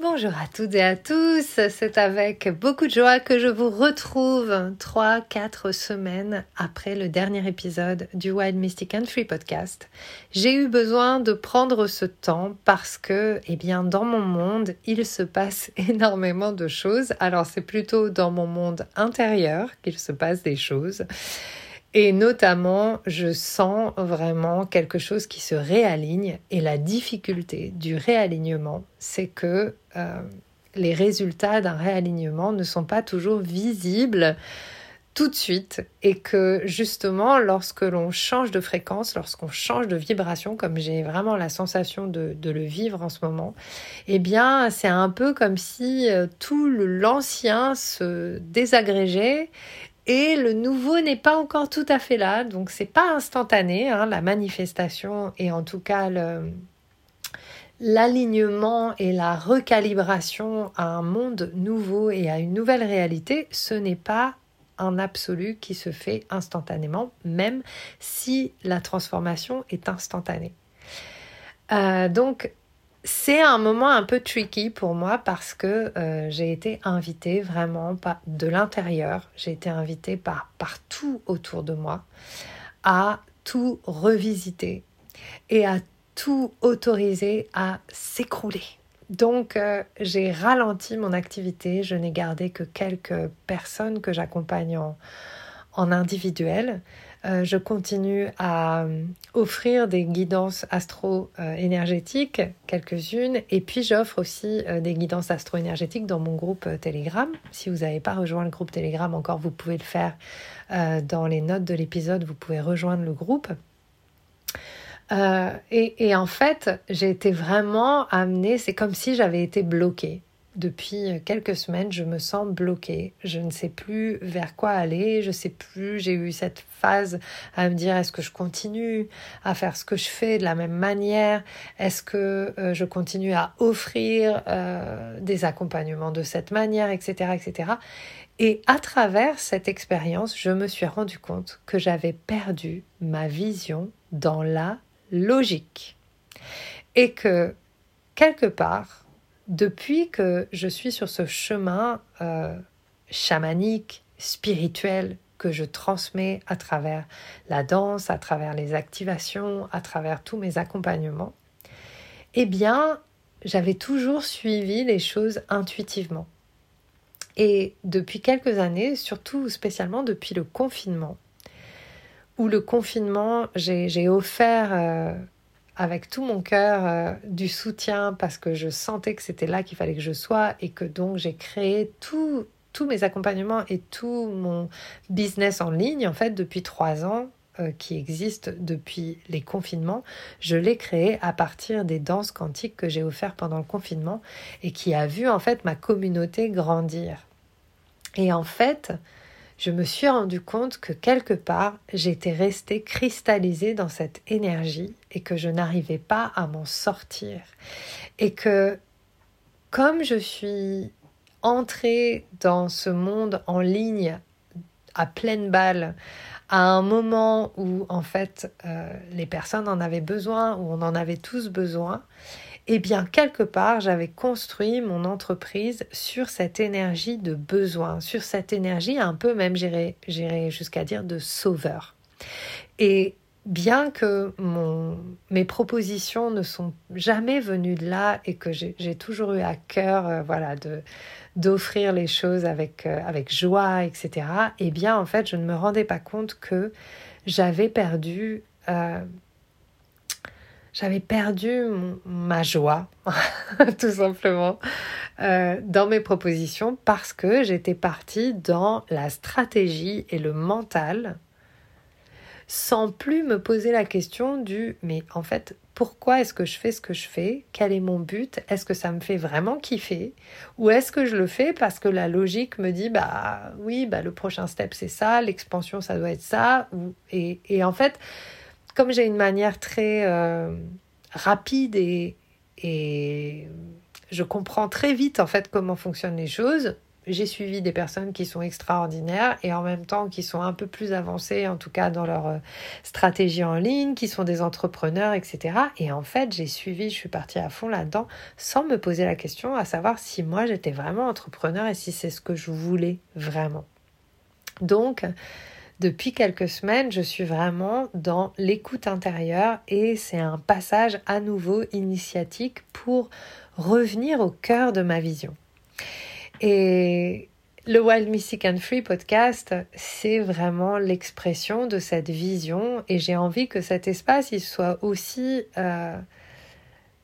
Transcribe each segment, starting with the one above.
Bonjour à toutes et à tous, c'est avec beaucoup de joie que je vous retrouve 3-4 semaines après le dernier épisode du Wild Mystic and Free podcast. J'ai eu besoin de prendre ce temps parce que, eh bien, dans mon monde, il se passe énormément de choses. Alors c'est plutôt dans mon monde intérieur qu'il se passe des choses. Et notamment, je sens vraiment quelque chose qui se réaligne. Et la difficulté du réalignement, c'est que euh, les résultats d'un réalignement ne sont pas toujours visibles tout de suite et que justement lorsque l'on change de fréquence, lorsqu'on change de vibration, comme j'ai vraiment la sensation de, le vivre en ce moment, eh bien c'est un peu comme si euh, tout l'ancien se désagrégeait et le nouveau n'est pas encore tout à fait là, donc c'est pas instantané, hein, la manifestation et en tout cas l'alignement et la recalibration à un monde nouveau et à une nouvelle réalité, ce n'est pas un absolu qui se fait instantanément, même si la transformation est instantanée. Euh, donc c'est un moment un peu tricky pour moi parce que euh, j'ai été invitée vraiment de l'intérieur, j'ai été invitée par partout autour de moi à tout revisiter et à tout autoriser à s'écrouler. Donc euh, j'ai ralenti mon activité, je n'ai gardé que quelques personnes que j'accompagne en individuel. Euh, je continue à euh, offrir des guidances astro-énergétiques, quelques-unes, et puis j'offre aussi euh, des guidances astro-énergétiques dans mon groupe Telegram. Si vous n'avez pas rejoint le groupe Telegram encore, vous pouvez le faire dans les notes de l'épisode, vous pouvez rejoindre le groupe. et, en fait, j'ai été vraiment amenée, c'est comme si j'avais été bloquée depuis quelques semaines, je me sens bloquée. Je ne sais plus vers quoi aller. Je ne sais plus. J'ai eu cette phase à me dire est-ce que je continue à faire ce que je fais de la même manière? Est-ce que euh, je continue à offrir euh, des accompagnements de cette manière, etc., etc. Et à travers cette expérience, je me suis rendu compte que j'avais perdu ma vision dans la logique et que quelque part depuis que je suis sur ce chemin euh, chamanique, spirituel, que je transmets à travers la danse, à travers les activations, à travers tous mes accompagnements, eh bien, j'avais toujours suivi les choses intuitivement. Et depuis quelques années, surtout spécialement depuis le confinement, où le confinement, j'ai offert euh, avec tout mon cœur euh, du soutien parce que je sentais que c'était là qu'il fallait que je sois et que donc j'ai créé tous mes accompagnements et tout mon business en ligne en fait depuis trois ans euh, qui existe depuis les confinements. Je l'ai créé à partir des danses quantiques que j'ai offertes pendant le confinement et qui a vu en fait ma communauté grandir. Et en fait, je me suis rendu compte que quelque part, j'étais restée cristallisée dans cette énergie et que je n'arrivais pas à m'en sortir. Et que comme je suis entrée dans ce monde en ligne à pleine balle, à un moment où en fait euh, les personnes en avaient besoin, où on en avait tous besoin, eh bien, quelque part, j'avais construit mon entreprise sur cette énergie de besoin, sur cette énergie un peu même, j'irais jusqu'à dire, de sauveur. Et bien que mon, mes propositions ne sont jamais venues de là et que j'ai toujours eu à cœur euh, voilà, d'offrir les choses avec, euh, avec joie, etc., eh bien, en fait, je ne me rendais pas compte que j'avais perdu euh, j'avais perdu ma joie, tout simplement, euh, dans mes propositions parce que j'étais partie dans la stratégie et le mental sans plus me poser la question du mais en fait pourquoi est-ce que je fais ce que je fais? Quel est mon but? Est-ce que ça me fait vraiment kiffer? Ou est-ce que je le fais parce que la logique me dit bah oui, bah le prochain step c'est ça, l'expansion ça doit être ça et, et, en fait, comme j'ai une manière très euh, rapide et, et je comprends très vite en fait comment fonctionnent les choses, j'ai suivi des personnes qui sont extraordinaires et en même temps qui sont un peu plus avancées, en tout cas dans leur euh, stratégie en ligne, qui sont des entrepreneurs, etc. Et en fait, j'ai suivi, je suis partie à fond là-dedans sans me poser la question à savoir si moi j'étais vraiment entrepreneur et si c'est ce que je voulais vraiment. Donc, depuis quelques semaines, je suis vraiment dans l'écoute intérieure et c'est un passage à nouveau initiatique pour revenir au cœur de ma vision. Et le Wild Mystic and Free podcast, c'est vraiment l'expression de cette vision et j'ai envie que cet espace il soit aussi euh,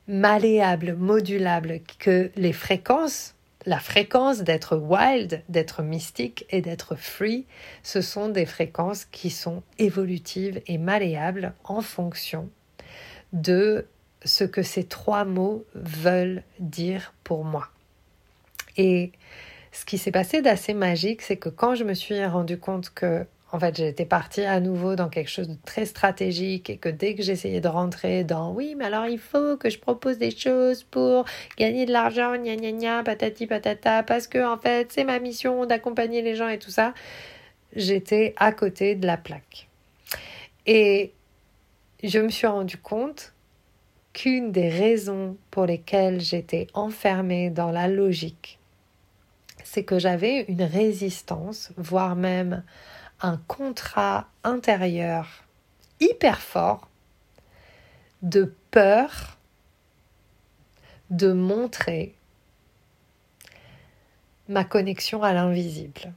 malléable, modulable, que les fréquences, la fréquence d'être wild, d'être mystique et d'être free, ce sont des fréquences qui sont évolutives et malléables en fonction de ce que ces trois mots veulent dire pour moi. Et ce qui s'est passé d'assez magique, c'est que quand je me suis rendu compte que en fait, j'étais partie à nouveau dans quelque chose de très stratégique et que dès que j'essayais de rentrer dans oui, mais alors il faut que je propose des choses pour gagner de l'argent, gna gna gna, patati patata, parce que en fait, c'est ma mission d'accompagner les gens et tout ça, j'étais à côté de la plaque. Et je me suis rendu compte qu'une des raisons pour lesquelles j'étais enfermée dans la logique, c'est que j'avais une résistance, voire même contrat intérieur hyper fort de peur de montrer ma connexion à l'invisible.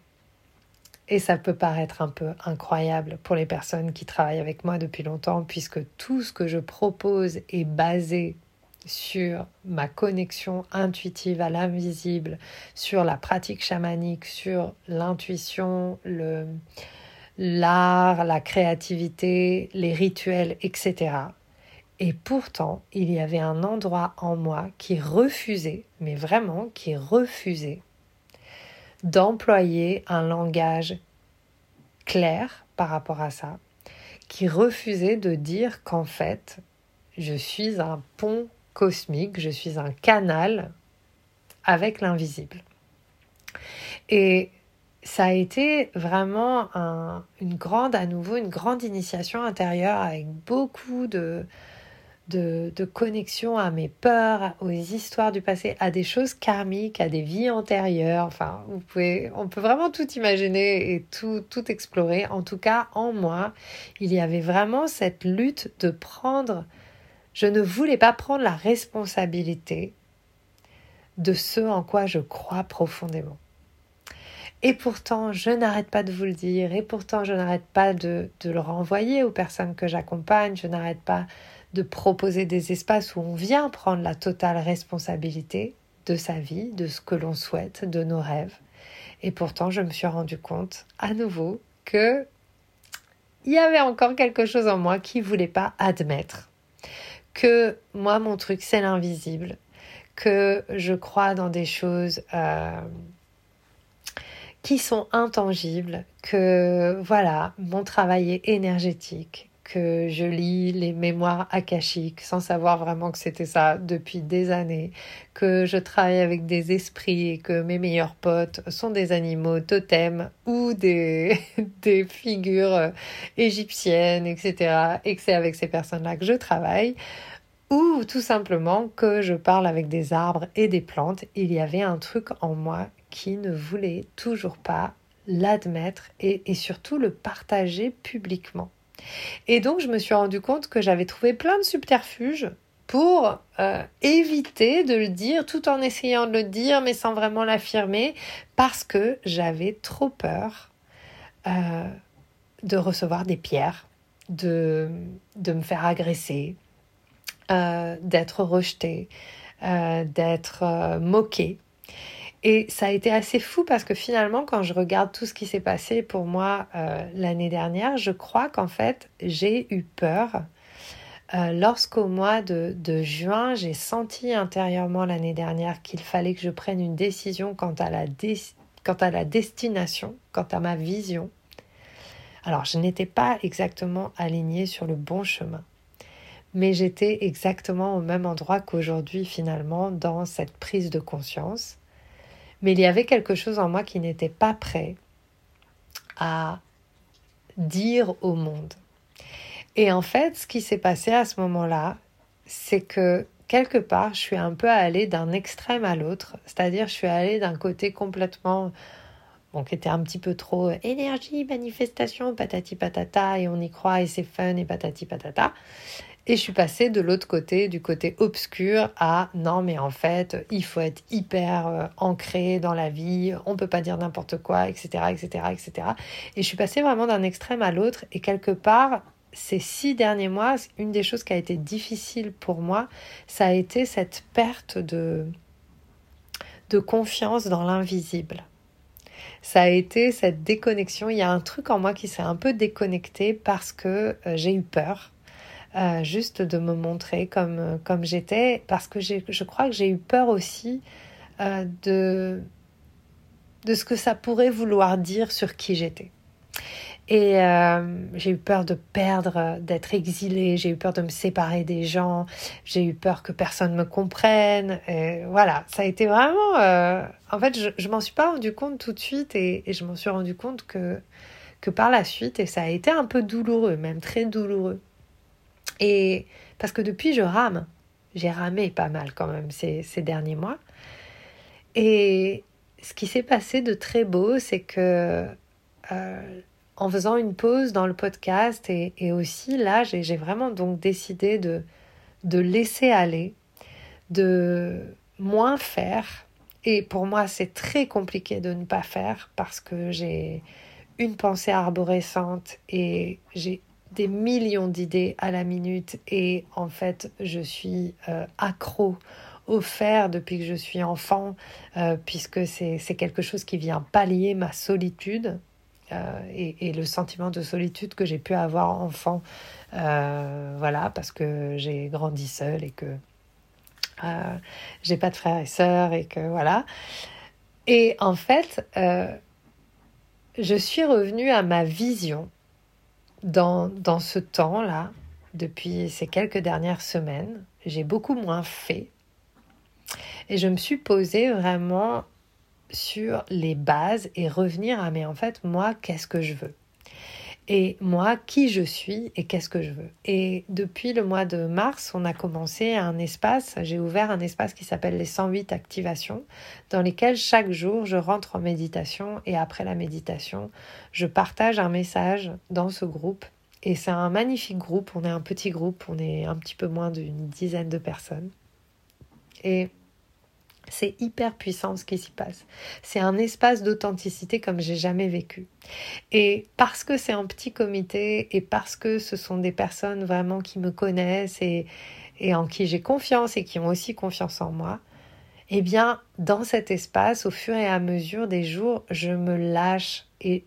Et ça peut paraître un peu incroyable pour les personnes qui travaillent avec moi depuis longtemps, puisque tout ce que je propose est basé sur ma connexion intuitive à l'invisible, sur la pratique chamanique, sur l'intuition, le, l'art, la créativité, les rituels, etc. Et pourtant, il y avait un endroit en moi qui refusait, mais vraiment qui refusait, d'employer un langage clair par rapport à ça, qui refusait de dire qu'en fait, je suis un pont cosmique, je suis un canal avec l'invisible. Et ça a été vraiment une grande, à nouveau, une grande initiation intérieure avec beaucoup de, de, de, connexion à mes peurs, aux histoires du passé, à des choses karmiques, à des vies antérieures. Enfin, on peut vraiment tout imaginer et tout, tout explorer. En tout cas, en moi, il y avait vraiment cette lutte de prendre je ne voulais pas prendre la responsabilité de ce en quoi je crois profondément. Et pourtant, je n'arrête pas de vous le dire, et pourtant, je n'arrête pas de, le renvoyer aux personnes que j'accompagne, je n'arrête pas de proposer des espaces où on vient prendre la totale responsabilité de sa vie, de ce que l'on souhaite, de nos rêves. Et pourtant, je me suis rendu compte à nouveau que il y avait encore quelque chose en moi qui ne voulait pas admettre que moi, mon truc, c'est l'invisible, que je crois dans des choses euh, qui sont intangibles, que voilà, mon travail est énergétique, que je lis les mémoires akashiques sans savoir vraiment que c'était ça depuis des années, que je travaille avec des esprits et que mes meilleurs potes sont des animaux totems ou des, des figures égyptiennes, etc. Et que c'est avec ces personnes-là que je travaille. Ou tout simplement que je parle avec des arbres et des plantes. Il y avait un truc en moi qui ne voulait toujours pas l'admettre et, et surtout le partager publiquement. Et donc, je me suis rendu compte que j'avais trouvé plein de subterfuges pour euh, éviter de le dire tout en essayant de le dire mais sans vraiment l'affirmer parce que j'avais trop peur euh, de recevoir des pierres, de, me faire agresser, euh, d'être rejetée, d'être moquée. Et ça a été assez fou parce que finalement, quand je regarde tout ce qui s'est passé pour moi euh, l'année dernière, je crois qu'en fait, j'ai eu peur. Euh, lorsqu'au mois de, juin, j'ai senti intérieurement l'année dernière qu'il fallait que je prenne une décision quant à, la quant à la destination, quant à ma vision. Alors, je n'étais pas exactement alignée sur le bon chemin mais j'étais exactement au même endroit qu'aujourd'hui finalement dans cette prise de conscience. Mais il y avait quelque chose en moi qui n'était pas prêt à dire au monde. Et en fait, ce qui s'est passé à ce moment-là, c'est que quelque part, je suis un peu allée d'un extrême à l'autre, c'est-à-dire je suis allée d'un côté complètement qui était un petit peu trop énergie, manifestation, patati patata, et on y croit, et c'est fun, et patati patata. Et je suis passée de l'autre côté, du côté obscur, à non, mais en fait, il faut être hyper euh, ancré dans la vie, on peut pas dire n'importe quoi, etc., etc., etc. Et je suis passée vraiment d'un extrême à l'autre. Et quelque part, ces six derniers mois, une des choses qui a été difficile pour moi, ça a été cette perte de, de confiance dans l'invisible. Ça a été cette déconnexion. Il y a un truc en moi qui s'est un peu déconnecté parce que euh, j'ai eu peur euh, juste de me montrer comme, euh, comme j'étais, parce que je crois que j'ai eu peur aussi euh, de, de ce que ça pourrait vouloir dire sur qui j'étais. Et j'ai eu peur de perdre, d'être exilée, j'ai eu peur de me séparer des gens, j'ai eu peur que personne me comprenne. Voilà, ça a été vraiment... en fait, je, je m'en suis pas rendu compte tout de suite et, et je m'en suis rendu compte que, que par la suite, et ça a été un peu douloureux, même très douloureux. Et parce que depuis, je rame. J'ai ramé pas mal quand même ces, derniers mois. Et ce qui s'est passé de très beau, c'est que euh, en faisant une pause dans le podcast et, aussi là, j'ai vraiment donc décidé de, de laisser aller, de moins faire. Et pour moi, c'est très compliqué de ne pas faire parce que j'ai une pensée arborescente et j'ai des millions d'idées à la minute et en fait je suis euh, accro faire depuis que je suis enfant euh, puisque c'est quelque chose qui vient pallier ma solitude euh, et, le sentiment de solitude que j'ai pu avoir enfant voilà parce que j'ai grandi seule et que j'ai pas de frères et sœurs et que voilà. Et en fait je suis revenue à ma vision dans, ce temps-là, depuis ces quelques dernières semaines, j'ai beaucoup moins fait. Et je me suis posée vraiment sur les bases et revenir à mais en fait moi qu'est-ce que je veux? Et moi qui je suis et qu'est-ce que je veux. Et depuis le mois de mars, on a commencé un espace, j'ai ouvert un espace qui s'appelle les 108 activations, dans lesquelles chaque jour je rentre en méditation et après la méditation, je partage un message dans ce groupe. Et c'est un magnifique groupe, on est un petit groupe, on est un petit peu moins d'une dizaine de personnes. Et c'est hyper puissant ce qui s'y passe. C'est un espace d'authenticité comme j'ai jamais vécu. Et parce que c'est un petit comité et parce que ce sont des personnes vraiment qui me connaissent et, en qui j'ai confiance et qui ont aussi confiance en moi, eh bien, dans cet espace, au fur et à mesure des jours, je me lâche et,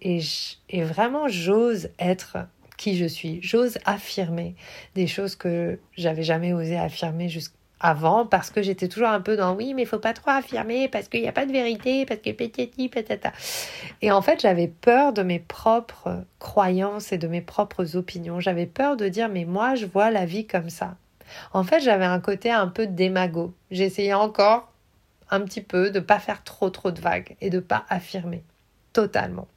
et vraiment j'ose être qui je suis. J'ose affirmer des choses que j'avais jamais osé affirmer jusqu'à avant parce que j'étais toujours un peu dans oui mais il faut pas trop affirmer parce qu'il n'y a pas de vérité parce que pétiti patata. Et en fait j'avais peur de mes propres croyances et de mes propres opinions. J'avais peur de dire mais moi je vois la vie comme ça. En fait j'avais un côté un peu démago. J'essayais encore un petit peu de pas faire trop trop de vagues et de pas affirmer. Totalement.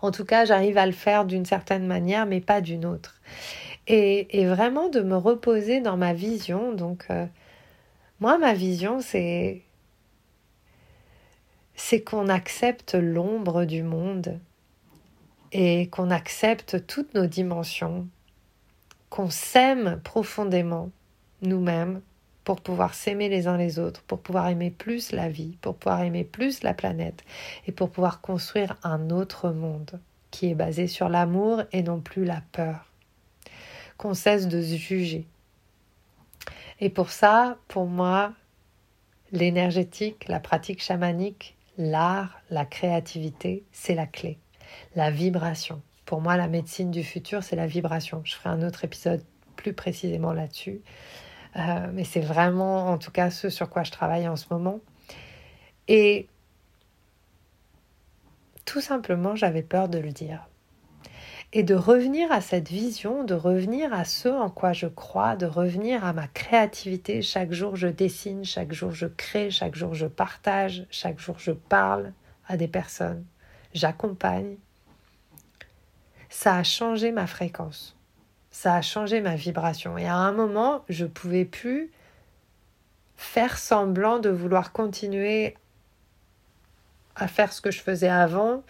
En tout cas j'arrive à le faire d'une certaine manière mais pas d'une autre et, vraiment de me reposer dans ma vision. Donc, euh, moi, ma vision, c'est c'est qu'on accepte l'ombre du monde et qu'on accepte toutes nos dimensions, qu'on s'aime profondément nous-mêmes pour pouvoir s'aimer les uns les autres, pour pouvoir aimer plus la vie, pour pouvoir aimer plus la planète et pour pouvoir construire un autre monde qui est basé sur l'amour et non plus la peur cesse de se juger. Et pour ça, pour moi, l'énergétique, la pratique chamanique, l'art, la créativité, c'est la clé. La vibration. Pour moi, la médecine du futur, c'est la vibration. Je ferai un autre épisode plus précisément là-dessus. Euh, mais c'est vraiment, en tout cas, ce sur quoi je travaille en ce moment. Et tout simplement, j'avais peur de le dire. Et de revenir à cette vision, de revenir à ce en quoi je crois, de revenir à ma créativité. Chaque jour, je dessine, chaque jour, je crée, chaque jour, je partage, chaque jour, je parle à des personnes, j'accompagne. Ça a changé ma fréquence ça a changé ma vibration. Et à un moment, je pouvais plus faire semblant de vouloir continuer à faire ce que je faisais avant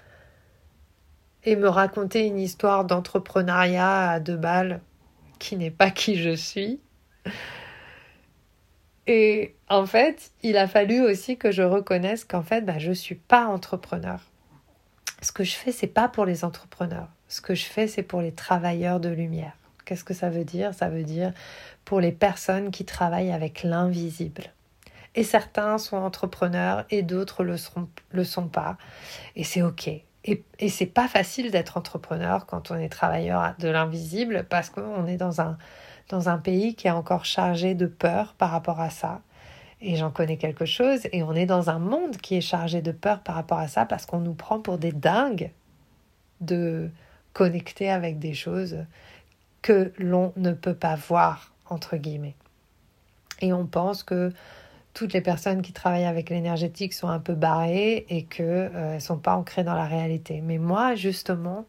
et me raconter une histoire d'entrepreneuriat à deux balles qui n'est pas qui je suis. Et en fait, il a fallu aussi que je reconnaisse qu'en fait, bah, je ne suis pas entrepreneur. Ce que je fais, c'est pas pour les entrepreneurs. Ce que je fais, c'est pour les travailleurs de lumière. Qu'est-ce que ça veut dire? Ça veut dire pour les personnes qui travaillent avec l'invisible. Et certains sont entrepreneurs et d'autres seront, le sont pas. Et c'est OK. Et, c'est pas facile d'être entrepreneur quand on est travailleur de l'invisible parce qu'on est dans un, dans un pays qui est encore chargé de peur par rapport à ça. Et j'en connais quelque chose. Et on est dans un monde qui est chargé de peur par rapport à ça parce qu'on nous prend pour des dingues de connecter avec des choses que l'on ne peut pas voir, entre guillemets. Et on pense que toutes les personnes qui travaillent avec l'énergétique sont un peu barrées et qu'elles euh, ne sont pas ancrées dans la réalité. Mais moi, justement,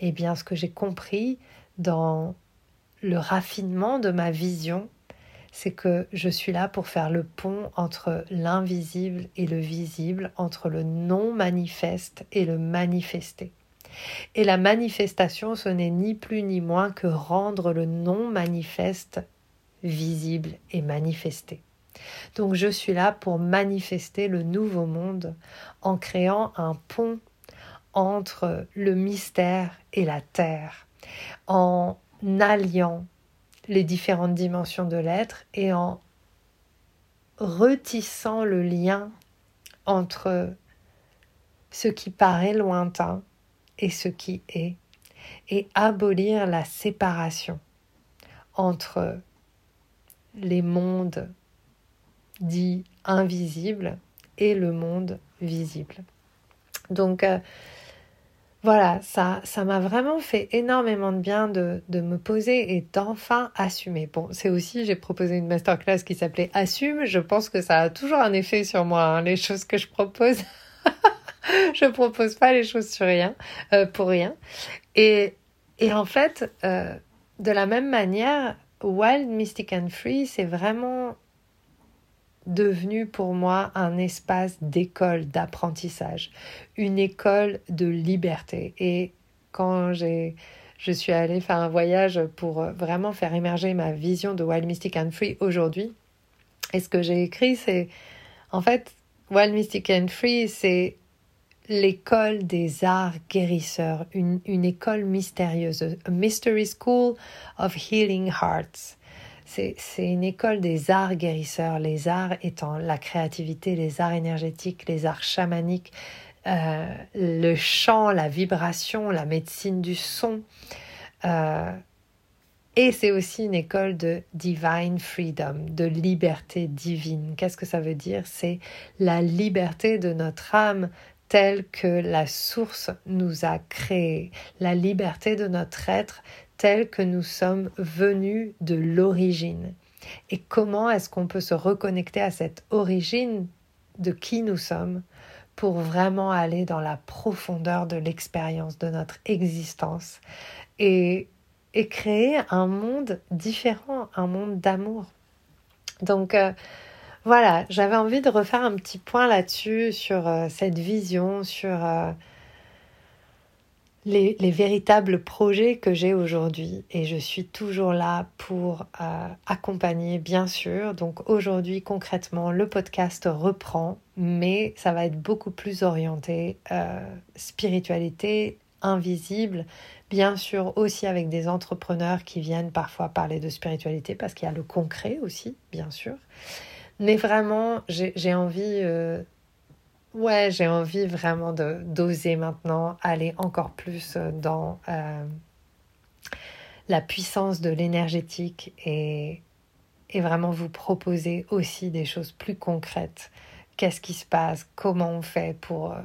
eh bien, ce que j'ai compris dans le raffinement de ma vision, c'est que je suis là pour faire le pont entre l'invisible et le visible, entre le non manifeste et le manifesté. Et la manifestation, ce n'est ni plus ni moins que rendre le non manifeste visible et manifesté. Donc je suis là pour manifester le nouveau monde en créant un pont entre le mystère et la terre, en alliant les différentes dimensions de l'être et en retissant le lien entre ce qui paraît lointain et ce qui est, et abolir la séparation entre les mondes dits invisibles et le monde visible. Donc euh, voilà, ça ça m'a vraiment fait énormément de bien de, de me poser et d'enfin assumer. Bon, c'est aussi, j'ai proposé une masterclass qui s'appelait Assume. Je pense que ça a toujours un effet sur moi, hein, les choses que je propose. je propose pas les choses sur rien, euh, pour rien. Et, et en fait, euh, de la même manière, Wild, Mystic and Free, c'est vraiment devenu pour moi un espace d'école, d'apprentissage, une école de liberté. Et quand j'ai je suis allée faire un voyage pour vraiment faire émerger ma vision de Wild Mystic and Free aujourd'hui. Et ce que j'ai écrit, c'est en fait, Wild Mystic and Free, c'est l'école des arts guérisseurs, une, une, école mystérieuse, Mystery School of Healing Hearts. C'est une école des arts guérisseurs, les arts étant la créativité, les arts énergétiques, les arts chamaniques, euh, le chant, la vibration, la médecine du son. Euh, et c'est aussi une école de divine freedom, de liberté divine. Qu'est-ce que ça veut dire? C'est la liberté de notre âme telle que la source nous a créés, la liberté de notre être telle que nous sommes venus de l'origine. Et comment est-ce qu'on peut se reconnecter à cette origine de qui nous sommes pour vraiment aller dans la profondeur de l'expérience de notre existence et, et créer un monde différent, un monde d'amour. Donc, euh, voilà, j'avais envie de refaire un petit point là-dessus, sur euh, cette vision, sur euh, les, véritables projets que j'ai aujourd'hui. Et je suis toujours là pour euh, accompagner, bien sûr. Donc aujourd'hui, concrètement, le podcast reprend, mais ça va être beaucoup plus orienté spiritualité invisible, bien sûr aussi avec des entrepreneurs qui viennent parfois parler de spiritualité parce qu'il y a le concret aussi, bien sûr Mais vraiment, j'ai envie, euh, ouais, j'ai envie vraiment de d'oser maintenant aller encore plus dans euh, la puissance de l'énergétique et, et vraiment vous proposer aussi des choses plus concrètes. Qu'est-ce qui se passe? Comment on fait pour euh,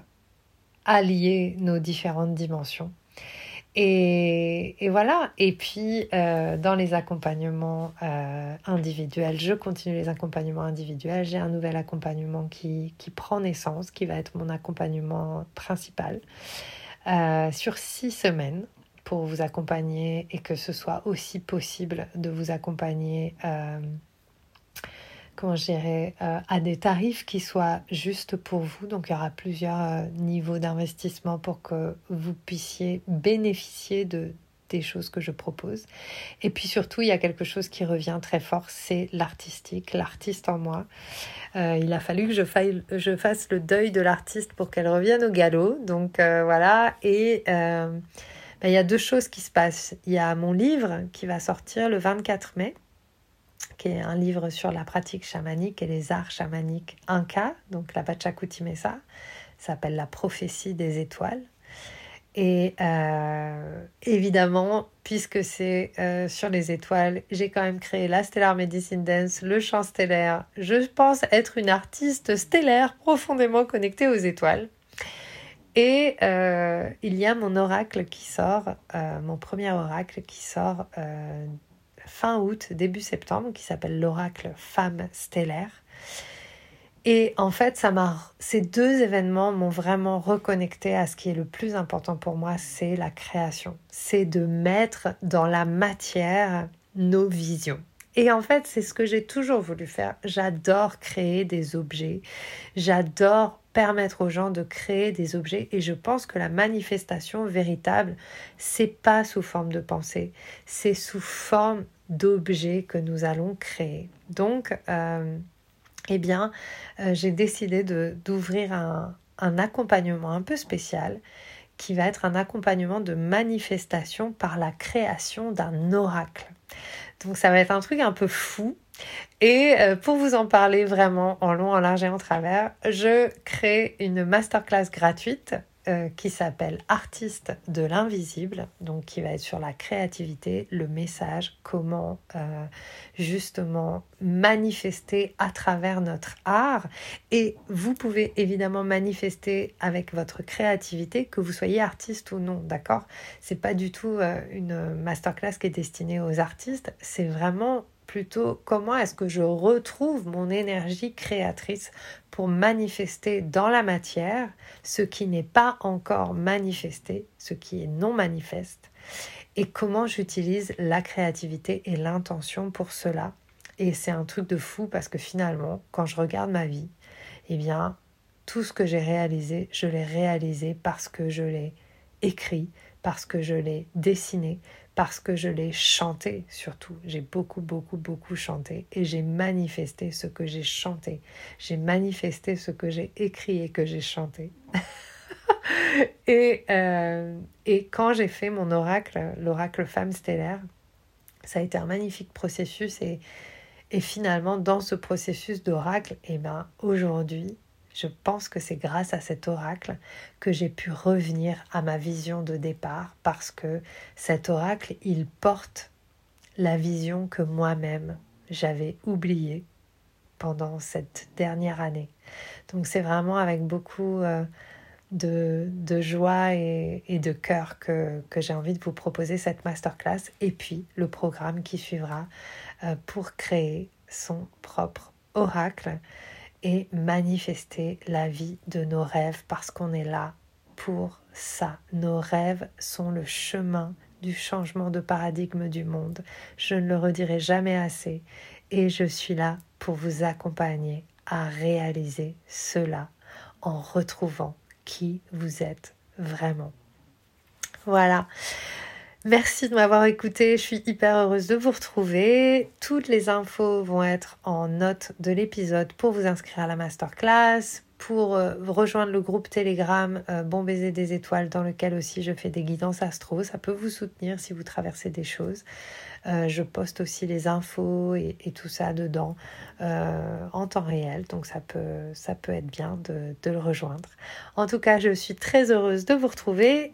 allier nos différentes dimensions? Et, voilà. Et puis, euh, dans les accompagnements euh, individuels, je continue les accompagnements individuels. J'ai un nouvel accompagnement qui, qui, prend naissance, qui va être mon accompagnement principal euh, sur six semaines pour vous accompagner et que ce soit aussi possible de vous accompagner comment je dirais, euh, à des tarifs qui soient justes pour vous. Donc il y aura plusieurs euh, niveaux d'investissement pour que vous puissiez bénéficier de des choses que je propose. Et puis surtout, il y a quelque chose qui revient très fort, c'est l'artistique, l'artiste en moi. Euh, il a fallu que je, fasse le deuil de l'artiste pour qu'elle revienne au galop. Donc voilà, et ben, il y a deux choses qui se passent. Il y a mon livre qui va sortir le 24 mai qui est un livre sur la pratique chamanique et les arts chamaniques Inca, donc la Pachacutimesa, s'appelle La prophétie des étoiles. Et euh, évidemment, puisque c'est euh, sur les étoiles, j'ai quand même créé la Stellar Medicine Dance, le chant stellaire. Je pense être une artiste stellaire profondément connectée aux étoiles. Et euh, il y a mon oracle qui sort, mon premier oracle qui sort fin août, début septembre, qui s'appelle l'oracle Femme stellaire. Et en fait, ça ces deux événements m'ont vraiment reconnecté à ce qui est le plus important pour moi, c'est la création. C'est de mettre dans la matière nos visions. Et en fait, c'est ce que j'ai toujours voulu faire. J'adore créer des objets. J'adore permettre aux gens de créer des objets et je pense que la manifestation véritable c'est pas sous forme de pensée c'est sous forme d'objets que nous allons créer. Donc, euh, eh bien, euh, j'ai décidé d'ouvrir un, un accompagnement un peu spécial qui va être un accompagnement de manifestation par la création d'un oracle. Donc ça va être un truc un peu fou. Et euh, pour vous en parler vraiment en long, en large et en travers, je crée une masterclass gratuite euh, qui s'appelle Artiste de l'invisible, donc qui va être sur la créativité, le message, comment euh, justement manifester à travers notre art. Et vous pouvez évidemment manifester avec votre créativité, que vous soyez artiste ou non, d'accord? C'est pas du tout euh, une masterclass qui est destinée aux artistes, c'est vraiment plutôt comment est-ce que je retrouve mon énergie créatrice pour manifester dans la matière ce qui n'est pas encore manifesté, ce qui est non manifeste, et comment j'utilise la créativité et l'intention pour cela. Et c'est un truc de fou parce que finalement, quand je regarde ma vie, eh bien, tout ce que j'ai réalisé, je l'ai réalisé parce que je l'ai écrit, parce que je l'ai dessiné, parce que je l'ai chanté surtout. J'ai beaucoup, beaucoup, beaucoup chanté et j'ai manifesté ce que j'ai chanté. J'ai manifesté ce que j'ai écrit et que j'ai chanté. et, euh, et quand j'ai fait mon oracle, l'oracle femme stellaire, ça a été un magnifique processus et, et finalement dans ce processus d'oracle, et eh ben aujourd'hui, je pense que c'est grâce à cet oracle que j'ai pu revenir à ma vision de départ parce que cet oracle, il porte la vision que moi-même j'avais oubliée pendant cette dernière année. Donc c'est vraiment avec beaucoup euh, de, joie et, de cœur que, que j'ai envie de vous proposer cette masterclass et puis le programme qui suivra euh, pour créer son propre oracle et manifester la vie de nos rêves parce qu'on est là pour ça. Nos rêves sont le chemin du changement de paradigme du monde. Je ne le redirai jamais assez et je suis là pour vous accompagner à réaliser cela en retrouvant qui vous êtes vraiment. Voilà. Merci de m'avoir écouté, je suis hyper heureuse de vous retrouver. Toutes les infos vont être en note de l'épisode pour vous inscrire à la masterclass, pour euh, rejoindre le groupe Telegram euh, Bon baiser des étoiles dans lequel aussi je fais des guidances astro. Ça peut vous soutenir si vous traversez des choses. Euh, je poste aussi les infos et, tout ça dedans en temps réel, donc ça peut, être bien de le rejoindre. En tout cas, je suis très heureuse de vous retrouver